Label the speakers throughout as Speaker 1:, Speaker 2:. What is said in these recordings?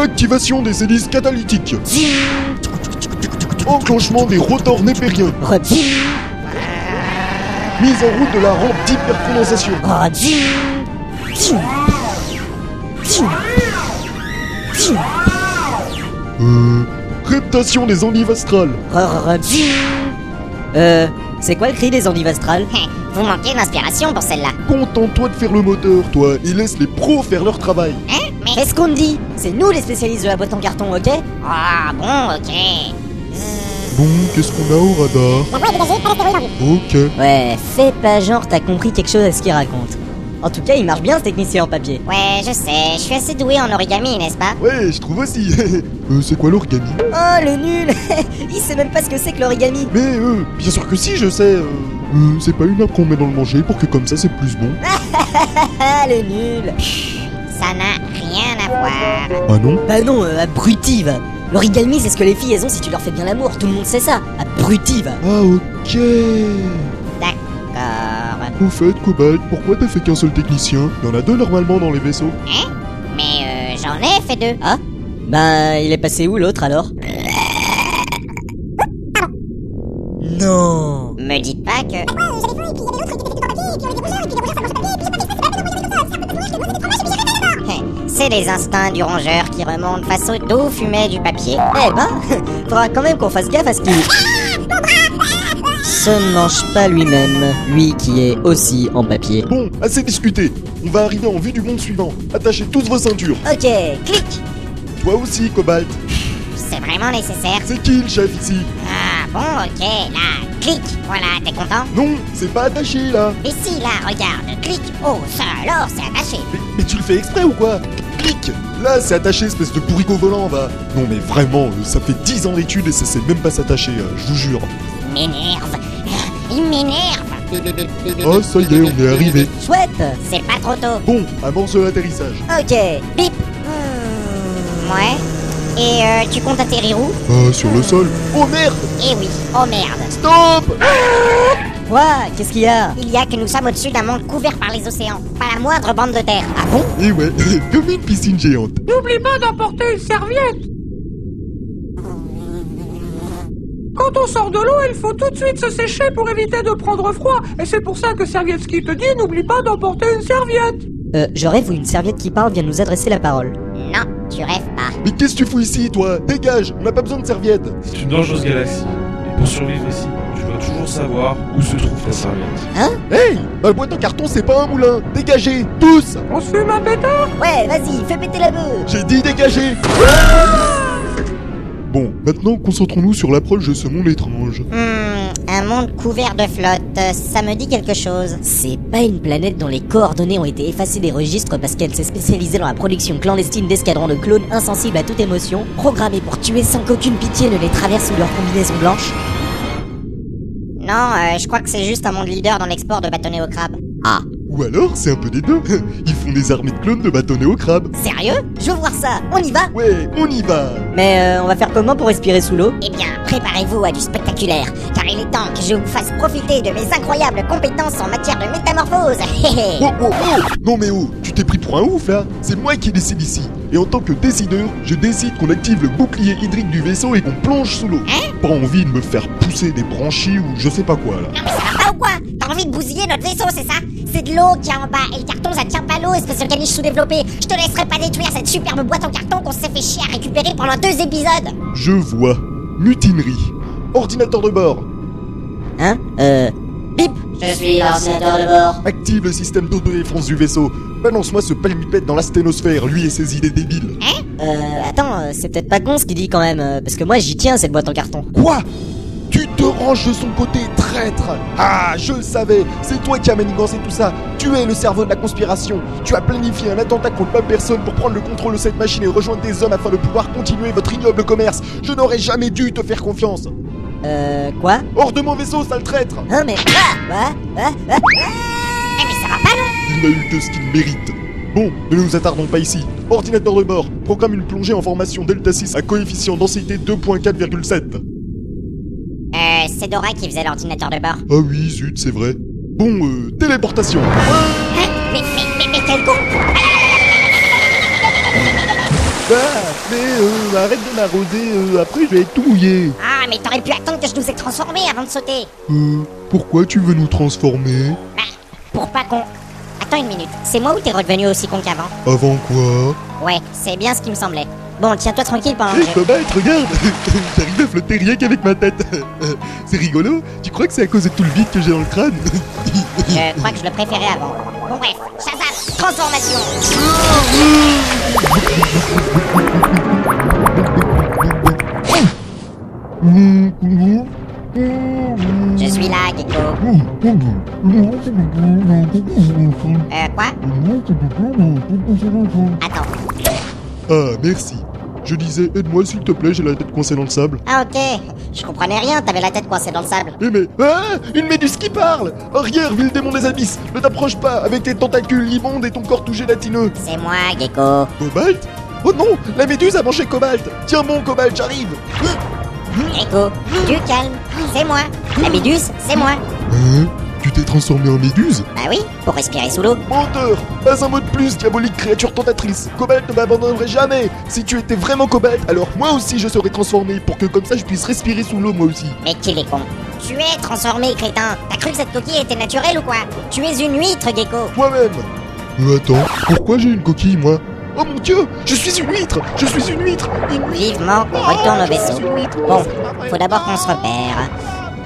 Speaker 1: Activation des hélices catalytiques. Enclenchement des rotors népériens. Mise en route de la rampe d'hypercondensation. Euh. Reptation des endives astrales.
Speaker 2: Euh, c'est quoi le cri des endives astrales?
Speaker 3: Vous manquez d'inspiration pour celle-là.
Speaker 1: Contente-toi de faire le moteur, toi, et laisse les pros faire leur travail.
Speaker 3: Hein? Mais...
Speaker 2: Qu'est-ce qu'on dit C'est nous les spécialistes de la boîte en carton, ok
Speaker 3: Ah bon, ok.
Speaker 1: Bon, qu'est-ce qu'on a au radar Ok.
Speaker 2: Ouais, fais pas genre t'as compris quelque chose à ce qu'il raconte. En tout cas, il marche bien ce technicien en papier.
Speaker 3: Ouais, je sais, je suis assez doué en origami, n'est-ce pas?
Speaker 1: Ouais, je trouve aussi. euh, c'est quoi l'origami?
Speaker 2: Oh le nul Il sait même pas ce que c'est que l'origami
Speaker 1: Mais euh, bien sûr que si, je sais. Euh, euh, c'est pas une nappe qu'on met dans le manger pour que comme ça c'est plus bon.
Speaker 2: Le nul
Speaker 3: Ça n'a rien à voir.
Speaker 1: Ah non
Speaker 2: Bah non, euh, abruti va c'est ce que les filles elles ont si tu leur fais bien l'amour, tout le monde sait ça Abruti va
Speaker 1: Ah ok.
Speaker 3: D'accord.
Speaker 1: Au fait, Cobalt, pourquoi t'as fait qu'un seul technicien? Il y en a deux normalement dans les vaisseaux.
Speaker 3: Mais euh, j'en ai fait deux.
Speaker 2: Ah Bah il est passé où l'autre alors? Non
Speaker 3: Me dites pas que... C'est les instincts du rongeur qui remontent face au doux fumet du papier.
Speaker 2: Eh ben, faudra quand même qu'on fasse gaffe à ce qu'il... Se mange pas lui-même, lui qui est aussi en papier.
Speaker 1: Bon, assez discuté. On va arriver en vue du monde suivant. Attachez tous vos ceintures.
Speaker 2: Ok, clic
Speaker 1: Toi aussi, Cobalt.
Speaker 3: C'est vraiment nécessaire.
Speaker 1: C'est qui le chef ici?
Speaker 3: Ah bon, ok, là, clic. Voilà, t'es content?
Speaker 1: Non, c'est pas attaché là.
Speaker 3: Mais si, là, regarde, clic. Oh, ça alors, c'est attaché.
Speaker 1: Mais, mais tu le fais exprès ou quoi? Clic Là, c'est attaché, espèce de bourricot volant, va. Non mais vraiment, euh, ça fait 10 ans d'études et ça sait même pas s'attacher, euh, je vous jure.
Speaker 3: Il m'énerve. Il m'énerve.
Speaker 1: Oh, ça y est, on est arrivé.
Speaker 2: Chouette
Speaker 3: C'est pas trop tôt.
Speaker 1: Bon, amorce l'atterrissage.
Speaker 2: Ok, bip
Speaker 3: Ouais. Et euh, tu comptes atterrir où?
Speaker 1: Ah, sur le sol. Oh merde
Speaker 3: Eh oui. Oh merde.
Speaker 1: Stop
Speaker 2: Quoi? Qu'est-ce qu'il y a?
Speaker 3: Il y a que nous sommes au-dessus d'un monde couvert par les océans. Pas la moindre bande de terre. Ah bon?
Speaker 1: Et ouais, comme une piscine géante.
Speaker 4: N'oublie pas d'emporter une serviette. Quand on sort de l'eau, il faut tout de suite se sécher pour éviter de prendre froid. Et c'est pour ça que Servietsky te dit n'oublie pas d'emporter une serviette.
Speaker 2: Euh, je rêve où une serviette qui parle vient nous adresser la parole.
Speaker 3: Non, tu rêves pas.
Speaker 1: Mais qu'est-ce que tu fous ici, toi? Dégage, on n'a pas besoin de serviette.
Speaker 5: C'est une dangereuse galaxie. Et pour survivre ici, dois toujours savoir où se trouve ta serviette.
Speaker 1: Hey Ma boîte en carton, c'est pas un moulin Dégagez Tous
Speaker 4: On se fume un pétard?
Speaker 2: Ouais, vas-y, fais péter la beuh
Speaker 1: J'ai dit dégagez Bon, maintenant concentrons-nous sur l'approche de ce monde étrange.
Speaker 3: Hmm, un monde couvert de flotte, ça me dit quelque chose.
Speaker 2: C'est pas une planète dont les coordonnées ont été effacées des registres parce qu'elle s'est spécialisée dans la production clandestine d'escadrons de clones insensibles à toute émotion, programmés pour tuer sans qu'aucune pitié ne les traverse sous leur combinaison blanche.
Speaker 3: Non, euh, je crois que c'est juste un monde leader dans l'export de bâtonnets au crabe.
Speaker 2: Ah,
Speaker 1: Ou alors, c'est un peu des deux. Ils font des armées de clones de bâtonnets au crabe.
Speaker 3: Sérieux?
Speaker 2: Je veux voir ça, on y va?
Speaker 1: Ouais, on y va
Speaker 2: Mais euh, on va faire comment pour respirer sous l'eau?
Speaker 3: Eh bien, préparez-vous à du spectaculaire, car il est temps que je vous fasse profiter de mes incroyables compétences en matière de métamorphose. Hé hé.
Speaker 1: Oh, oh, oh Non mais oh, tu t'es pris pour un ouf là C'est moi qui décide ici. Et en tant que décideur, je décide qu'on active le bouclier hydrique du vaisseau et qu'on plonge sous l'eau. Pas envie de me faire pousser des branchies ou je sais pas quoi là.
Speaker 3: Non mais ça va pas ou quoi? T'as envie de bousiller notre vaisseau, c'est ça? C'est de l'eau qu'il y a en bas, et le carton ça tient pas l'eau, espèce de caniche sous-développée. Je te laisserai pas détruire cette superbe boîte en carton qu'on s'est fait chier à récupérer pendant deux épisodes.
Speaker 1: Je vois. Mutinerie. Ordinateur de bord.
Speaker 2: Hein? Euh... Bip
Speaker 3: Je suis l'ordinateur de bord.
Speaker 1: Active le système d'autodéfense du vaisseau. Balance-moi ce palmipède dans la sténosphère, lui et ses idées débiles.
Speaker 2: Euh... Attends, euh, c'est peut-être pas con ce qu'il dit quand même, euh, parce que moi j'y tiens cette boîte en carton.
Speaker 1: Quoi? Tu te ranges de son côté, traître Ah, je le savais C'est toi qui as manigancé tout ça Tu es le cerveau de la conspiration Tu as planifié un attentat contre ma personne pour prendre le contrôle de cette machine et rejoindre des hommes afin de pouvoir continuer votre ignoble commerce Je n'aurais jamais dû te faire confiance
Speaker 2: Euh... Quoi
Speaker 1: Hors de mon vaisseau, sale traître
Speaker 2: Hein mais... Ah Ouais Ouais Ouais
Speaker 3: Eh mais ça va pas non
Speaker 1: Il n'a eu que ce qu'il mérite Bon, ne nous attardons pas ici. Ordinateur de bord, programme une plongée en formation Delta 6 à coefficient densité 2.4,7.
Speaker 3: Euh, c'est Dora qui faisait l'ordinateur de bord.
Speaker 1: Ah oui, zut, c'est vrai. Bon, euh, téléportation.
Speaker 3: Hein mais, mais, mais, mais quel con
Speaker 1: Bah, mais euh, arrête de m'arroser, euh, après je vais être tout mouillé.
Speaker 3: Ah, mais t'aurais pu attendre que je nous ai transformés avant de sauter.
Speaker 1: Euh, pourquoi tu veux nous transformer?
Speaker 3: Bah, pour pas qu'on... Attends une minute, c'est moi ou t'es redevenu aussi con qu'avant?
Speaker 1: Avant quoi?
Speaker 3: Ouais, c'est bien ce qui me semblait. Bon, tiens-toi tranquille pendant que je...
Speaker 1: Cobalt, regarde. J'arrive à flotter rien qu'avec ma tête. C'est rigolo. Tu crois que c'est à cause de tout le vide que j'ai dans le crâne?
Speaker 3: Je crois que je le préférais avant. Bon bref, Shazam, transformation Je suis là, Gecko. Euh, quoi? Attends.
Speaker 1: Ah, merci. Je disais, aide-moi s'il te plaît, j'ai la tête coincée dans le sable.
Speaker 3: Ah ok, je comprenais rien, t'avais la tête coincée dans le sable.
Speaker 1: Eh mais... Ah Une méduse qui parle Arrière, ville démon des abysses Ne t'approche pas avec tes tentacules immondes et ton corps tout gélatineux
Speaker 3: C'est moi, Gecko.
Speaker 1: Cobalt? Oh non La méduse a mangé Cobalt Tiens bon, Cobalt, j'arrive
Speaker 3: Gecko, du calme, c'est moi. La méduse, c'est moi.
Speaker 1: Hein Tu t'es transformé en méduse
Speaker 3: Bah oui, pour respirer sous l'eau.
Speaker 1: Menteur Pas un mot de plus, diabolique créature tentatrice Cobalt ne m'abandonnerait jamais Si tu étais vraiment Cobalt, alors moi aussi je serais transformé pour que comme ça je puisse respirer sous l'eau moi aussi.
Speaker 3: Mais qu'il est con. Tu es transformé, crétin. T'as cru que cette coquille était naturelle ou quoi? Tu es une huître, Gecko.
Speaker 1: Moi-même Euh attends, pourquoi j'ai une coquille moi? Oh mon dieu Je suis une huître Je suis une huître Une huître.
Speaker 3: Vivement qu'on retourne au vaisseau. Bon, faut d'abord qu'on se repère.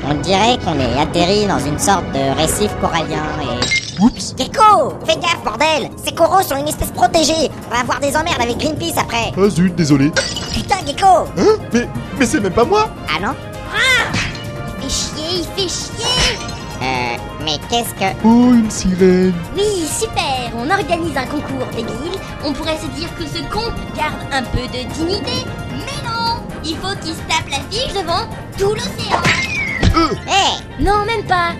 Speaker 3: On dirait qu'on est atterri dans une sorte de récif corallien et...
Speaker 1: Oups.
Speaker 3: Gecko Fais gaffe, bordel. Ces coraux sont une espèce protégée. On va avoir des emmerdes avec Greenpeace après.
Speaker 1: Ah zut, désolé.
Speaker 3: Putain, Gecko.
Speaker 1: Hein? Mais... mais c'est même pas moi.
Speaker 3: Ah non.
Speaker 6: Il fait chier, il fait chier
Speaker 3: Euh... Mais qu'est-ce que...
Speaker 1: Oh, une sirène
Speaker 6: Oui, super On organise un concours débile. On pourrait se dire que ce con garde un peu de dignité. Mais non Il faut qu'il se tape la fiche devant tout l'océan.
Speaker 3: Hé
Speaker 6: Non, même pas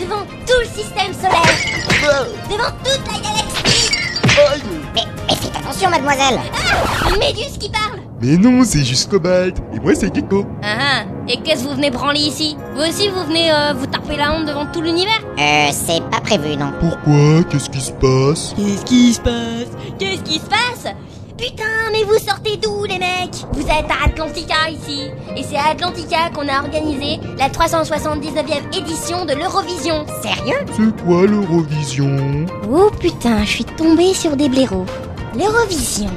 Speaker 6: Devant tout le système solaire.
Speaker 1: Ah,
Speaker 6: Devant toute la galaxie.
Speaker 1: aïe.
Speaker 3: Mais, mais faites attention, mademoiselle
Speaker 6: Une méduse qui parle
Speaker 1: Mais non, c'est juste Cobalt Et moi c'est Gecko
Speaker 6: Ah ah Et qu'est-ce que vous venez branler ici? Vous aussi, vous venez euh, vous taper la honte devant tout l'univers?
Speaker 3: Euh, c'est pas prévu, non.
Speaker 1: Pourquoi? Qu'est-ce qui se passe?
Speaker 6: Qu'est-ce qui se passe? Qu'est-ce qui se passe? Putain, mais vous sortez d'où les mecs? Vous êtes à Atlantica ici. Et c'est à Atlantica qu'on a organisé la 379e édition de l'Eurovision.
Speaker 3: Sérieux?
Speaker 1: C'est quoi l'Eurovision?
Speaker 6: Oh putain, je suis tombée sur des blaireaux. L'Eurovision,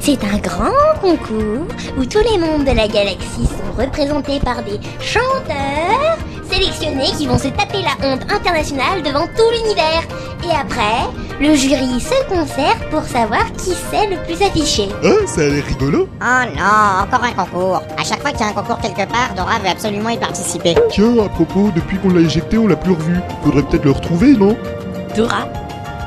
Speaker 6: c'est un grand concours où tous les mondes de la galaxie sont représentés par des chanteurs sélectionnés qui vont se taper la honte internationale devant tout l'univers. Et après, le jury se concerte pour savoir qui c'est le plus affiché.
Speaker 1: Ah, ça a l'air rigolo
Speaker 3: Oh non, encore un concours. À chaque fois qu'il y a un concours quelque part, Dora veut absolument y participer.
Speaker 1: Tiens, à propos, depuis qu'on l'a éjecté, on l'a plus revu. Faudrait peut-être le retrouver, non?
Speaker 6: Dora?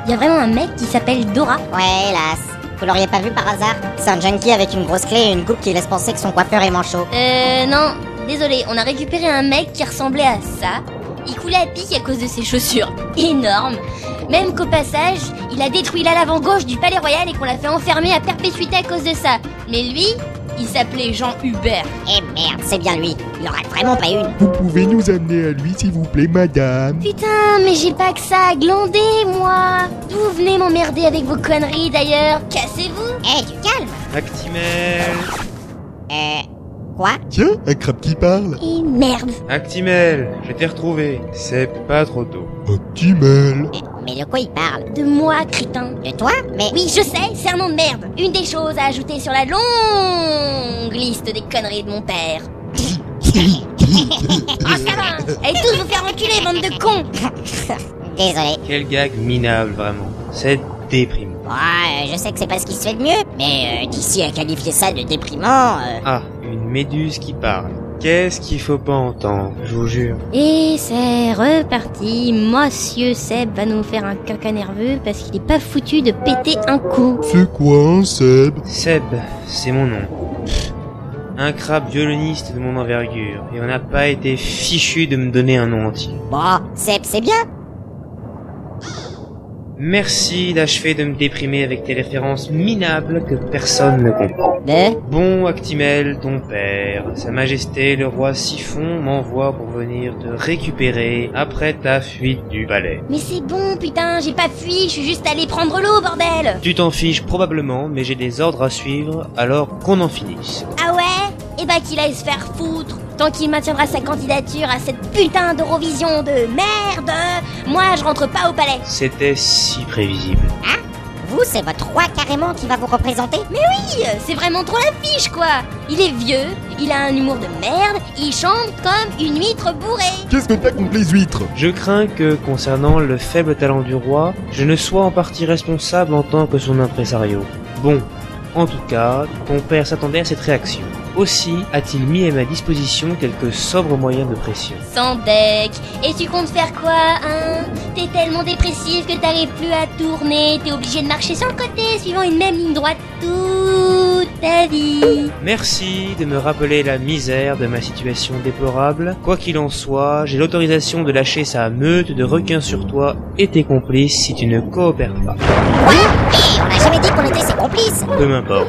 Speaker 6: Il y a vraiment un mec qui s'appelle Dora.
Speaker 3: Ouais, hélas. Vous l'auriez pas vu par hasard? C'est un junkie avec une grosse clé et une coupe qui laisse penser que son coiffeur est manchot.
Speaker 6: Euh, non, désolé, on a récupéré un mec qui ressemblait à ça. Il coulait à pic à cause de ses chaussures énormes. Même qu'au passage, il a détruit la l'avant gauche du palais royal et qu'on l'a fait enfermer à perpétuité à cause de ça. Mais lui, il s'appelait Jean Hubert.
Speaker 3: Eh merde, c'est bien lui. Il en rate vraiment pas une.
Speaker 1: Vous pouvez nous amener à lui, s'il vous plaît, madame
Speaker 6: Putain, mais j'ai pas que ça à glander, moi D'où vous venez m'emmerder avec vos conneries d'ailleurs Cassez-vous
Speaker 3: Eh, du calme
Speaker 5: Actimel
Speaker 3: Euh... Quoi?
Speaker 1: Tiens, un crabe qui parle
Speaker 6: Et merde
Speaker 5: Actimel, je t'ai retrouvé. C'est pas trop tôt.
Speaker 1: Optimal
Speaker 3: mais, de quoi il parle
Speaker 6: De moi, crétin
Speaker 3: De toi Mais...
Speaker 6: Oui, je sais, c'est un nom de merde Une des choses à ajouter sur la longue liste des conneries de mon père. Ah, ça va Allez tous vous faire enculer, bande de cons
Speaker 3: Désolé.
Speaker 5: Quel gag minable, vraiment. C'est déprimant.
Speaker 3: Ouais, euh, je sais que c'est pas ce qui se fait de mieux, mais euh, d'ici à qualifier ça de déprimant... euh,
Speaker 5: Ah, une méduse qui parle. Qu'est-ce qu'il faut pas entendre, je vous jure.
Speaker 6: Et c'est reparti, Monsieur Seb va nous faire un caca nerveux parce qu'il est pas foutu de péter un coup.
Speaker 1: C'est quoi un Seb
Speaker 5: Seb, c'est mon nom. Pff, Un crabe violoniste de mon envergure, et on n'a pas été fichu de me donner un nom entier.
Speaker 3: Bon, c'est c'est bien.
Speaker 7: Merci d'achever de me déprimer avec tes références minables que personne ne comprend. Bon, Actimel, ton père, Sa Majesté le roi Siphon m'envoie pour venir te récupérer après ta fuite du palais.
Speaker 6: Mais c'est bon, putain, j'ai pas fui, je suis juste allé prendre l'eau, bordel
Speaker 7: Tu t'en fiches probablement, mais j'ai des ordres à suivre, alors qu'on en finisse.
Speaker 6: Ah ouais? Eh bah qu'il aille se faire foutre Tant qu'il maintiendra sa candidature à cette putain d'Eurovision de merde, moi je rentre pas au palais.
Speaker 7: C'était si prévisible.
Speaker 3: Vous, c'est votre roi carrément qui va vous représenter?
Speaker 6: Oui, c'est vraiment trop la fiche quoi Il est vieux, il a un humour de merde, il chante comme une huître bourrée.
Speaker 1: Qu'est-ce que t'as contre les huîtres
Speaker 7: Je crains que, concernant le faible talent du roi, je ne sois en partie responsable en tant que son impresario. Bon, en tout cas, ton père s'attendait à cette réaction. Aussi a-t-il mis à ma disposition quelques sobres moyens de pression.
Speaker 6: Sans deck. Et tu comptes faire quoi, hein? T'es tellement dépressif que t'arrives plus à tourner, t'es obligé de marcher sur le côté suivant une même ligne droite toute ta vie.
Speaker 7: Merci de me rappeler la misère de ma situation déplorable. Quoi qu'il en soit, j'ai l'autorisation de lâcher sa meute de requins sur toi et tes complices si tu ne coopères pas.
Speaker 3: Quoi Eh, on n'a jamais dit qu'on était ses complices
Speaker 7: Peu m'importe.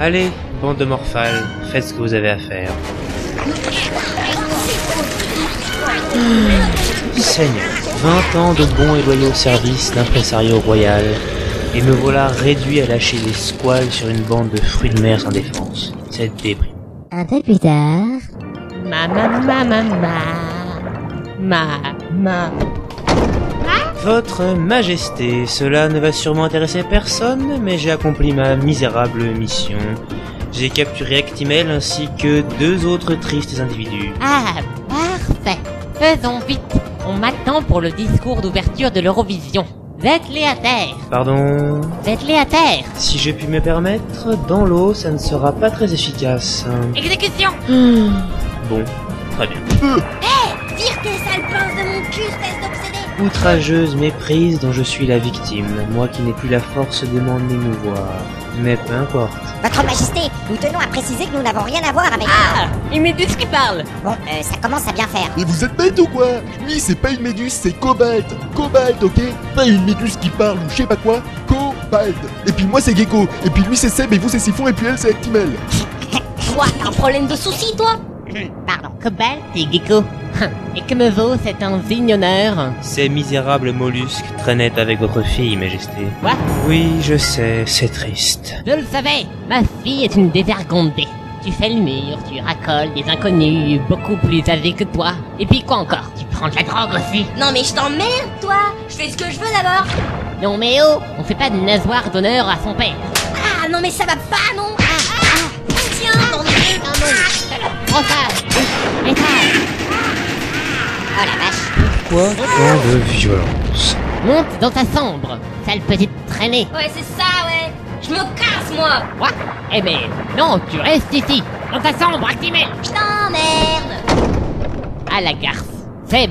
Speaker 7: Allez, bande de morphales, faites ce que vous avez à faire. Seigneur, 20 ans de bons et loyaux services d'impresario royal, et me voilà réduit à lâcher des squales sur une bande de fruits de mer sans défense. C'est déprimant.
Speaker 2: Un peu plus tard.
Speaker 8: Ma ma ma ma ma. Ma ma.
Speaker 7: Votre Majesté, cela ne va sûrement intéresser personne, mais j'ai accompli ma misérable mission. J'ai capturé Actimel ainsi que deux autres tristes individus.
Speaker 8: Ah, parfait. Faisons vite. On m'attend pour le discours d'ouverture de l'Eurovision. Faites-les à terre.
Speaker 7: Pardon
Speaker 8: Faites-les à terre.
Speaker 7: Si je puis me permettre, dans l'eau, ça ne sera pas très efficace.
Speaker 8: Exécution.
Speaker 7: Bon, très bien.
Speaker 6: Tire tes sales pinces de mon cul, espèce d'obsédé
Speaker 7: Outrageuse méprise dont je suis la victime, moi qui n'ai plus la force de m'en émouvoir. Mais peu importe.
Speaker 3: Votre Majesté, nous tenons à préciser que nous n'avons rien à voir avec...
Speaker 8: Ah, une méduse qui parle.
Speaker 3: Bon, euh, ça commence à bien faire.
Speaker 1: Mais vous êtes bête ou quoi? Lui, c'est pas une méduse, c'est Cobalt Cobalt, ok? Pas une méduse qui parle ou je sais pas quoi. Cobalt Et puis moi, c'est Gecko. Et puis lui, c'est Seb, et vous, c'est Siphon, et puis elle, c'est Actimel.
Speaker 6: Toi, t'as un problème de soucis, toi?
Speaker 3: Pardon.
Speaker 8: Cobalt et Gecko. Et que me vaut cet insigne honneur
Speaker 7: Ces misérables mollusques traînaient avec votre fille, Majesté.
Speaker 8: Quoi?
Speaker 7: Oui, je sais, c'est triste.
Speaker 8: Je le savais, ma fille est une dévergondée. Tu fais le mur, tu racoles des inconnus beaucoup plus âgés que toi. Et puis quoi encore? Tu prends de la drogue aussi
Speaker 6: Non mais je t'emmerde, toi Je fais ce que je veux d'abord
Speaker 8: Non mais oh, on fait pas de nasoir d'honneur à son père.
Speaker 6: Ah non mais ça va pas, non ah, ah. Tiens, non mais... Ah, non.
Speaker 8: Prends ça Et ça
Speaker 3: Oh la vache.
Speaker 7: Quoi Tant de violence.
Speaker 8: Monte dans ta chambre, sale petite traînée.
Speaker 6: Ouais, c'est ça, ouais Je me casse, moi
Speaker 8: Quoi Eh ben, non, tu restes ici, dans ta chambre, Actimel
Speaker 6: Putain, merde
Speaker 8: À la garce. Seb,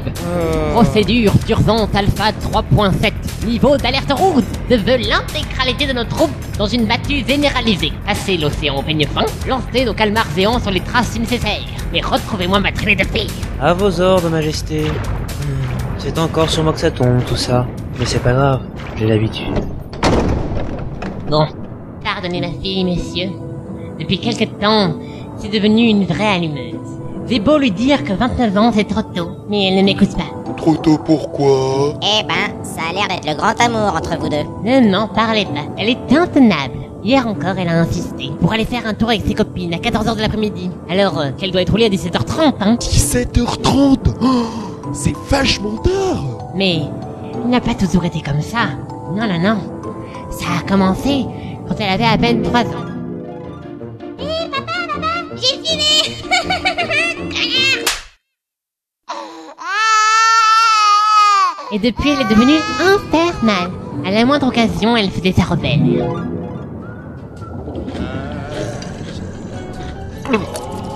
Speaker 8: procédure d'urgence alpha 3.7. Niveau d'alerte rouge. Je veux l'intégralité de nos troupes dans une battue généralisée. Passez l'océan au peigne fin, lancez nos calmars géants sur les traces nécessaires. Et retrouvez-moi ma traînée de filles.
Speaker 7: À vos ordres, Majesté. C'est encore sur moi que ça tombe, tout ça. Mais c'est pas grave, j'ai l'habitude.
Speaker 8: Bon, pardonnez ma fille, messieurs. Depuis quelque temps, c'est devenu une vraie allumeuse. J'ai beau lui dire que 29 ans c'est trop tôt, mais elle ne m'écoute pas.
Speaker 1: Trop tôt, pourquoi?
Speaker 3: Eh ben, ça a l'air d'être le grand amour entre vous deux.
Speaker 8: Ne m'en parlez pas, elle est intenable. Hier encore, elle a insisté pour aller faire un tour avec ses copines à 14h de l'après-midi. Alors euh, qu'elle doit être au lit à 17h30, hein.
Speaker 1: 17h30 oh, C'est vachement tard
Speaker 8: Mais il n'a pas toujours été comme ça. Non, non, non. Ça a commencé quand elle avait à peine 3 ans. Et depuis, elle est devenue infernale. À la moindre occasion, elle faisait sa rebelle.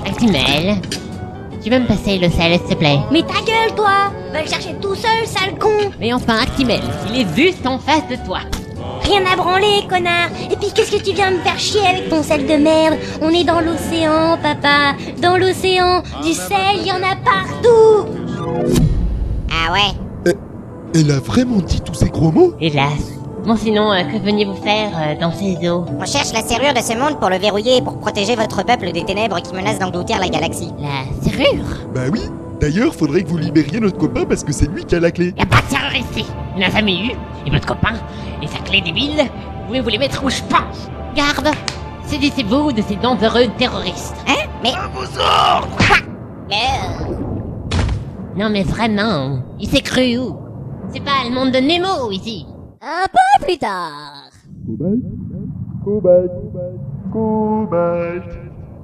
Speaker 8: Actimel, tu veux me passer le sel, s'il te plaît?
Speaker 6: Mais ta gueule, toi! Va le chercher tout seul, sale con!
Speaker 8: Mais enfin, Actimel, il est juste en face de toi.
Speaker 6: Rien à branler, connard! Et puis qu'est-ce que tu viens me faire chier avec ton sel de merde? On est dans l'océan, papa! Dans l'océan Du sel, il y en a partout!
Speaker 3: Ah ouais
Speaker 1: Elle a vraiment dit tous ces gros mots?
Speaker 8: Hélas. Bon sinon, euh, que veniez-vous faire euh, dans ces eaux?
Speaker 3: On cherche la serrure de ce monde pour le verrouiller et pour protéger votre peuple des ténèbres qui menacent d'engloutir la galaxie.
Speaker 8: La serrure?
Speaker 1: Bah oui. D'ailleurs, faudrait que vous libériez notre copain parce que c'est lui qui a la clé.
Speaker 8: Y a pas de serrure ici. Il n'a jamais eu. Et votre copain Et sa clé débile. Vous pouvez vous les mettre où je pense? Garde. Saisissez-vous de ces dangereux terroristes.
Speaker 3: Hein? Mais... Quoi? Euh,
Speaker 8: Non mais vraiment, il s'est cru où? C'est pas le monde de Nemo ici
Speaker 2: Un peu plus tard.
Speaker 1: Cobalt Cobalt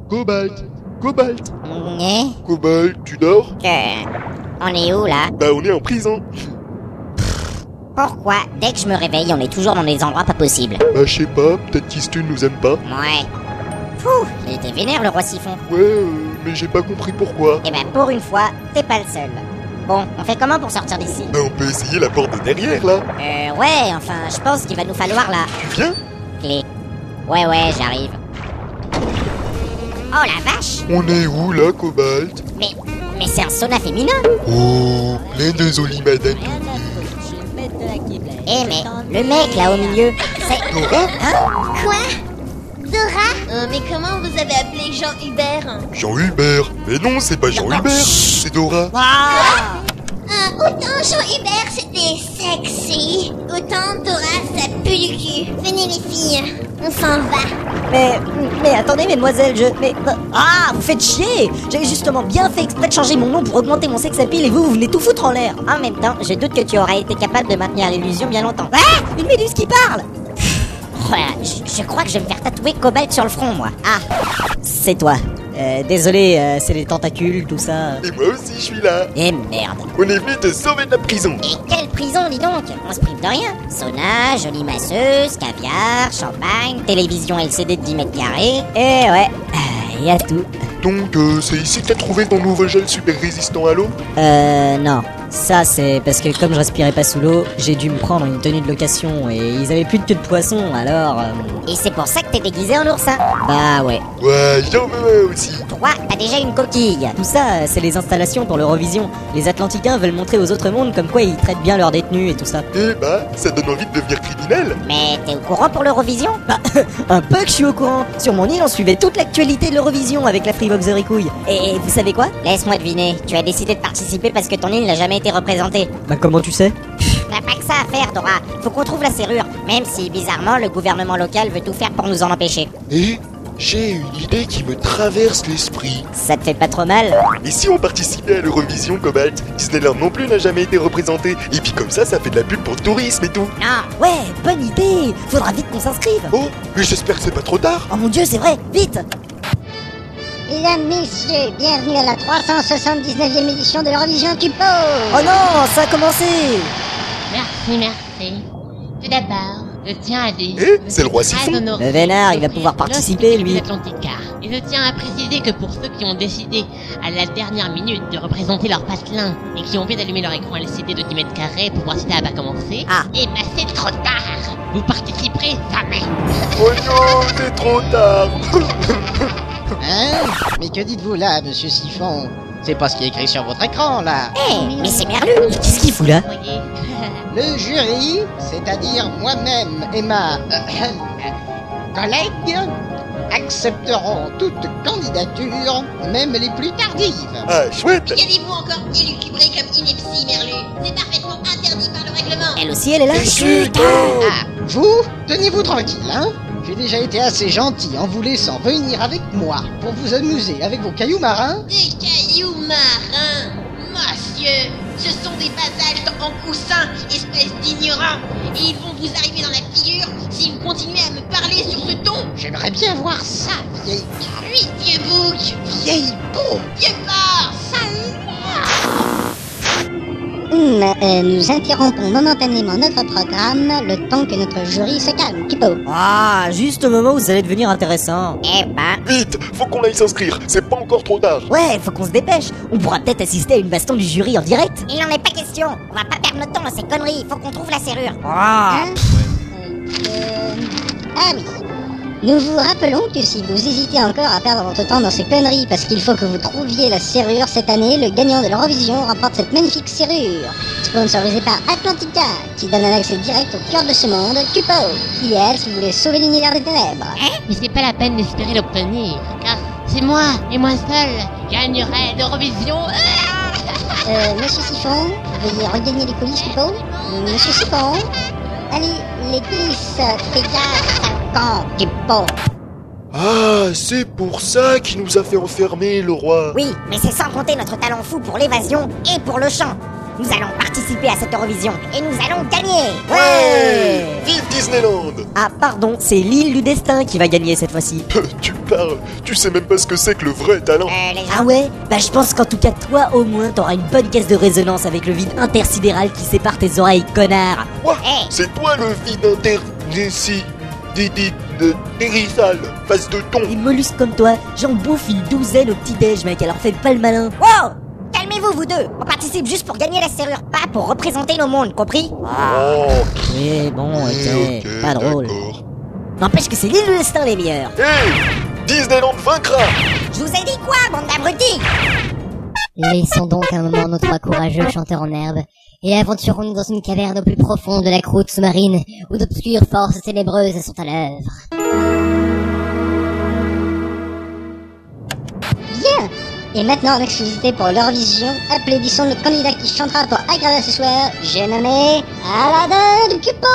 Speaker 1: Cobalt Cobalt
Speaker 3: eh,
Speaker 1: Cobalt, tu dors?
Speaker 3: Que... On est où, là?
Speaker 1: Bah on est en prison
Speaker 3: Pourquoi, dès que je me réveille, on est toujours dans des endroits pas possibles
Speaker 1: Bah je sais pas, peut-être qu'Istune nous aime pas.
Speaker 3: Ouais. Pouh, il était vénère, le roi siphon.
Speaker 1: Ouais, euh, mais j'ai pas compris pourquoi.
Speaker 3: Eh ben, pour une fois, t'es pas le seul. Bon, on fait comment pour sortir d'ici
Speaker 1: Bah on peut essayer la porte de derrière là.
Speaker 3: Euh, ouais, enfin, je pense qu'il va nous falloir la
Speaker 1: Tu viens
Speaker 3: clé. Ouais, ouais, j'arrive. Oh la vache
Speaker 1: On est où là, Cobalt
Speaker 3: Mais, mais c'est un sauna féminin
Speaker 1: Oh, l'un des Olimadans.
Speaker 3: Eh mais, le mec là au milieu, c'est...
Speaker 1: Dora
Speaker 6: Quoi? Dora Euh, Mais comment vous avez appelé Jean Hubert
Speaker 1: Jean Hubert. Mais non, c'est pas Jean Hubert, c'est Dora.
Speaker 6: Ah, Autant Jean Hubert c'était sexy, autant Dora ça pue du cul. Venez les filles, on s'en va.
Speaker 2: Mais, mais attendez, mesdemoiselles, je. Mais. Ah, vous faites chier J'avais justement bien fait exprès de changer mon nom pour augmenter mon sex appeal et vous, vous venez tout foutre en l'air
Speaker 3: En même temps, je doute que tu aurais été capable de maintenir l'illusion bien longtemps.
Speaker 2: Ah Une méduse qui parle
Speaker 3: je, je crois que je vais me faire tatouer Cobalt sur le front, moi. Ah,
Speaker 2: C'est toi. Euh, désolé, euh, c'est les tentacules, tout ça.
Speaker 1: Et moi aussi, je suis là.
Speaker 2: Eh merde.
Speaker 1: On est venu te sauver de la prison.
Speaker 3: et quelle prison, dis donc? On se prive de rien. Sauna, jolie masseuse, caviar, champagne, télévision LCD de 10 mètres carrés.
Speaker 2: Eh ouais, y a tout.
Speaker 1: Donc, euh, c'est ici que t'as trouvé ton nouveau gel super résistant à l'eau
Speaker 2: Euh, non. Ça, c'est parce que comme je respirais pas sous l'eau, j'ai dû me prendre une tenue de location et ils avaient plus de queue de poisson, alors. euh,
Speaker 3: Et c'est pour ça que t'es déguisé en oursin.
Speaker 2: bah ouais.
Speaker 1: Ouais, j'en veux un aussi.
Speaker 3: Toi, t'as déjà une coquille.
Speaker 2: Tout ça, euh, c'est les installations pour l'Eurovision. Les Atlanticains veulent montrer aux autres mondes comme quoi ils traitent bien leurs détenus et tout ça.
Speaker 1: Eh bah, ça donne envie de devenir criminel.
Speaker 3: Mais t'es au courant pour l'Eurovision?
Speaker 2: Bah, un peu que je suis au courant. Sur mon île, on suivait toute l'actualité de l'Eurovision avec la Freebox Et vous savez quoi?
Speaker 3: Laisse-moi deviner, tu as décidé de participer parce que ton île n'a jamais été représentée.
Speaker 2: Bah comment tu sais?
Speaker 3: T'as pas que ça à faire, Dora. Faut qu'on trouve la serrure. Même si, bizarrement, le gouvernement local veut tout faire pour nous en empêcher.
Speaker 1: Et j'ai une idée qui me traverse l'esprit.
Speaker 2: Ça te fait pas trop mal?
Speaker 1: Et si on participait à l'Eurovision, Cobalt Disneyland non plus n'a jamais été représenté. Et puis comme ça, ça fait de la pub pour le tourisme et tout.
Speaker 3: Non,
Speaker 2: Ouais, bonne idée Faudra vite qu'on s'inscrive
Speaker 1: Oh, mais j'espère que c'est pas trop tard.
Speaker 2: Oh mon dieu, c'est vrai Vite
Speaker 3: Mesdames, messieurs, bienvenue à la 379e édition de l'Eurovision Tupo
Speaker 2: Oh non, ça a commencé
Speaker 8: Merci, merci. Tout d'abord, je tiens à dire...
Speaker 1: Eh, c'est le roi Siphon.
Speaker 2: Le vénard, il va pouvoir participer, lui.
Speaker 8: Et je tiens à préciser que pour ceux qui ont décidé à la dernière minute de représenter leur patelin et qui ont envie d'allumer leur écran LCD de 10 mètres carrés pour voir si ça va commencer,
Speaker 2: Ah.
Speaker 8: eh ben c'est trop tard Vous participerez jamais
Speaker 1: Oh non, c'est trop tard.
Speaker 9: Hein Mais que dites-vous là, monsieur Siphon C'est pas ce qui est écrit sur votre écran, là
Speaker 3: Eh, mais c'est Merlu
Speaker 2: Qu'est-ce qu'il fout là
Speaker 9: Le jury, c'est-à-dire moi-même et ma... euh, collègue, accepteront toute candidature, même les plus tardives.
Speaker 1: Ah, chouette.
Speaker 6: Qu'avez-vous encore élucubré comme ineptie, Merlu C'est parfaitement interdit par le règlement.
Speaker 2: Elle aussi, elle est là
Speaker 1: Chut
Speaker 9: Ah, vous, tenez-vous tranquille, hein J'ai déjà été assez gentil en vous laissant venir avec moi pour vous amuser avec vos cailloux marins.
Speaker 6: Des cailloux marins Monsieur, ce sont des basaltes en coussin, espèce d'ignorants Et ils vont vous arriver dans la figure si vous continuez à me parler sur ce ton.
Speaker 9: J'aimerais bien voir ça, vieille...
Speaker 6: Oui, vieux bouc.
Speaker 9: vieille peau.
Speaker 6: Vieux porc Sale
Speaker 3: euh, nous interrompons momentanément notre programme le temps que notre jury se calme. Tupo.
Speaker 2: Ah, juste au moment où ça allait devenir intéressant.
Speaker 3: Eh ben,
Speaker 1: Vite, faut qu'on aille s'inscrire. C'est pas encore trop tard.
Speaker 2: Ouais, faut qu'on se dépêche. On pourra peut-être assister à une baston du jury en direct.
Speaker 3: il n'en est pas question. On va pas perdre notre temps dans ces conneries. Faut qu'on trouve la serrure.
Speaker 2: Ah,
Speaker 3: Hein Euh, Ah oui.
Speaker 9: Nous vous rappelons que si vous hésitez encore à perdre votre temps dans ces conneries parce qu'il faut que vous trouviez la serrure cette année, le gagnant de l'Eurovision remporte cette magnifique serrure. Sponsorisée par Atlantica, qui donne un accès direct au cœur de ce monde, Cupo. Idéal si vous voulez sauver l'univers des ténèbres.
Speaker 8: Mais c'est pas la peine d'espérer l'obtenir, car c'est moi et moi seul gagnerai l'Eurovision.
Speaker 9: Euh, Monsieur Siphon, veuillez regagner les coulisses, Cupo. Monsieur Siphon, allez, les coulisses, fais gaffe,
Speaker 1: Ah, c'est pour ça qu'il nous a fait enfermer, le roi.
Speaker 3: Oui, mais c'est sans compter notre talent fou pour l'évasion et pour le chant. Nous allons participer à cette Eurovision et nous allons gagner.
Speaker 1: Ouais. Vive Disneyland.
Speaker 2: Ah pardon, c'est l'île du destin qui va gagner cette fois-ci.
Speaker 1: Tu parles, tu sais même pas ce que c'est que le vrai talent.
Speaker 3: Euh, les gens...
Speaker 2: Ah ouais? Bah je pense qu'en tout cas toi au moins t'auras une bonne caisse de résonance avec le vide intersidéral qui sépare tes oreilles, connard.
Speaker 1: Quoi?
Speaker 3: Hey.
Speaker 1: C'est toi le vide inter... Des... des... de... Dérissal, face de thon.
Speaker 2: Les mollusques comme toi, j'en bouffe une douzaine au petit-déj mec, alors fais pas le malin.
Speaker 3: Wow! Calmez-vous, vous deux. On participe juste pour gagner la serrure, pas pour représenter nos mondes, compris?
Speaker 1: Oh,
Speaker 2: Oui bon, ok, pas drôle. N'empêche que c'est l'île du destin les meilleurs.
Speaker 1: Hey Disneyland vaincra!
Speaker 3: Je vous ai dit quoi, bande d'abrutis?
Speaker 6: Laissons donc un moment nos trois courageux chanteurs en herbe et aventurons-nous dans une caverne au plus profond de la croûte sous-marine où d'obscures forces ténébreuses sont à l'œuvre.
Speaker 9: Bien Et maintenant, en exclusivité pour l'Eurovision, applaudissons le candidat qui chantera pour aggraver ce soir. J'ai nommé Aladdin Cupo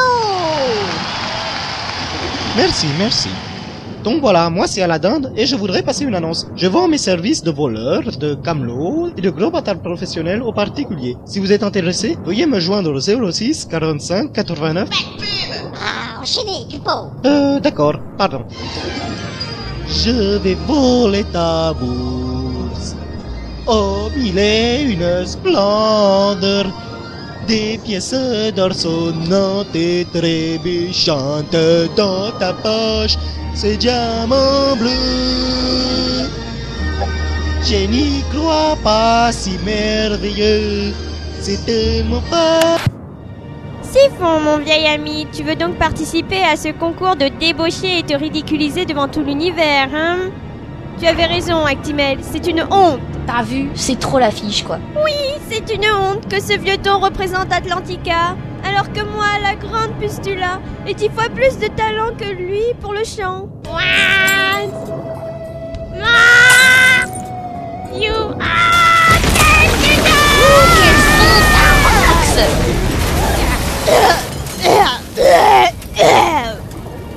Speaker 10: Merci, merci. Donc voilà, moi c'est Aladdin et je voudrais passer une annonce. Je vends mes services de voleur, de camelot et de gros bâtard professionnel aux particuliers. Si vous êtes intéressé, veuillez me joindre au 06 45 89.
Speaker 9: Ah, enchaînez, Cupo
Speaker 10: Euh, d'accord, pardon. Je vais voler ta bourse. Oh, il est une splendeur. Des pièces d'or sonnantes et trébuchantes dans ta poche. Ces diamants bleus. Je n'y crois pas si merveilleux. C'est tellement pas.
Speaker 11: Siphon, mon vieil ami, tu veux donc participer à ce concours de débaucher et te ridiculiser devant tout l'univers, hein? Tu avais raison, Actimel, c'est une honte.
Speaker 12: T'as vu C'est trop l'affiche, quoi.
Speaker 11: Oui, c'est une honte que ce vieux ton représente Atlantica, alors que moi, la grande pustula, ai dix fois plus de talent que lui pour le chant. You are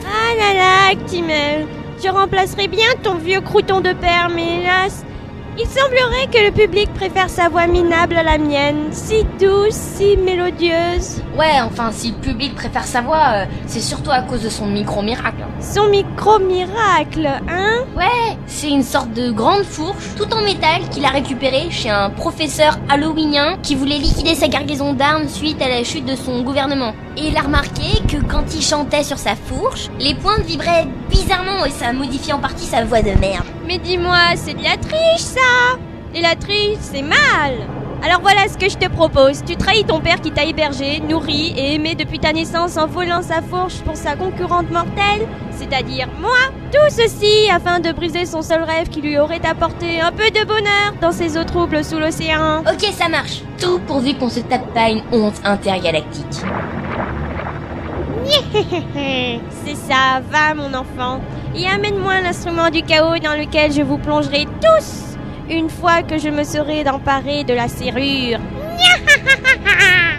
Speaker 11: Ah là là, Actimel, tu remplacerais bien ton vieux crouton de père, mais hélas, il semblerait que le public préfère sa voix minable à la mienne, si douce, si mélodieuse.
Speaker 12: Ouais, enfin, si le public préfère sa voix, euh, c'est surtout à cause de son micro-miracle.
Speaker 11: Son micro-miracle, hein?
Speaker 12: Ouais, c'est une sorte de grande fourche, tout en métal, qu'il a récupéré chez un professeur halloweenien qui voulait liquider sa cargaison d'armes suite à la chute de son gouvernement. Et il a remarqué que quand il chantait sur sa fourche, les pointes vibraient bizarrement et ça modifiait en partie sa voix de merde.
Speaker 11: Mais dis-moi, c'est de la triche, ça Et la triche, c'est mal alors voilà ce que je te propose. Tu trahis ton père qui t'a hébergé, nourri et aimé depuis ta naissance en volant sa fourche pour sa concurrente mortelle, c'est-à-dire moi. Tout ceci afin de briser son seul rêve qui lui aurait apporté un peu de bonheur dans ses eaux troubles sous l'océan.
Speaker 12: Ok, ça marche. Tout pourvu qu'on se tape pas une honte intergalactique.
Speaker 11: C'est ça, va mon enfant. Et amène-moi l'instrument du chaos dans lequel je vous plongerai tous une fois que je me serai emparé de la serrure.